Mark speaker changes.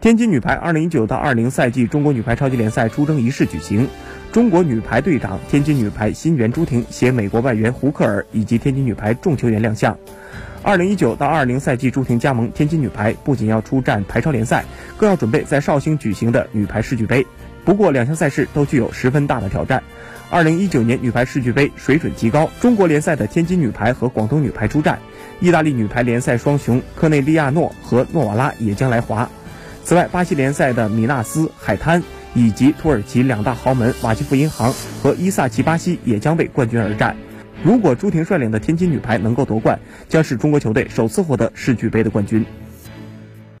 Speaker 1: 天津女排2019到20赛季中国女排超级联赛出征仪式举行，中国女排队长、天津女排新援朱婷携美国外援胡克尔以及天津女排众球员亮相。2019到20赛季朱婷加盟天津女排，不仅要出战排超联赛，更要准备在绍兴举行的女排世俱杯。不过，两项赛事都具有十分大的挑战。2019年女排世俱杯水准极高，中国联赛的天津女排和广东女排出战，意大利女排联赛双雄科内利亚诺和诺瓦拉也将来华。此外，巴西联赛的米纳斯、海滩以及土耳其两大豪门瓦基弗银行和伊萨奇巴西也将为冠军而战。如果朱婷率领的天津女排能够夺冠，将是中国球队首次获得世俱杯的冠军。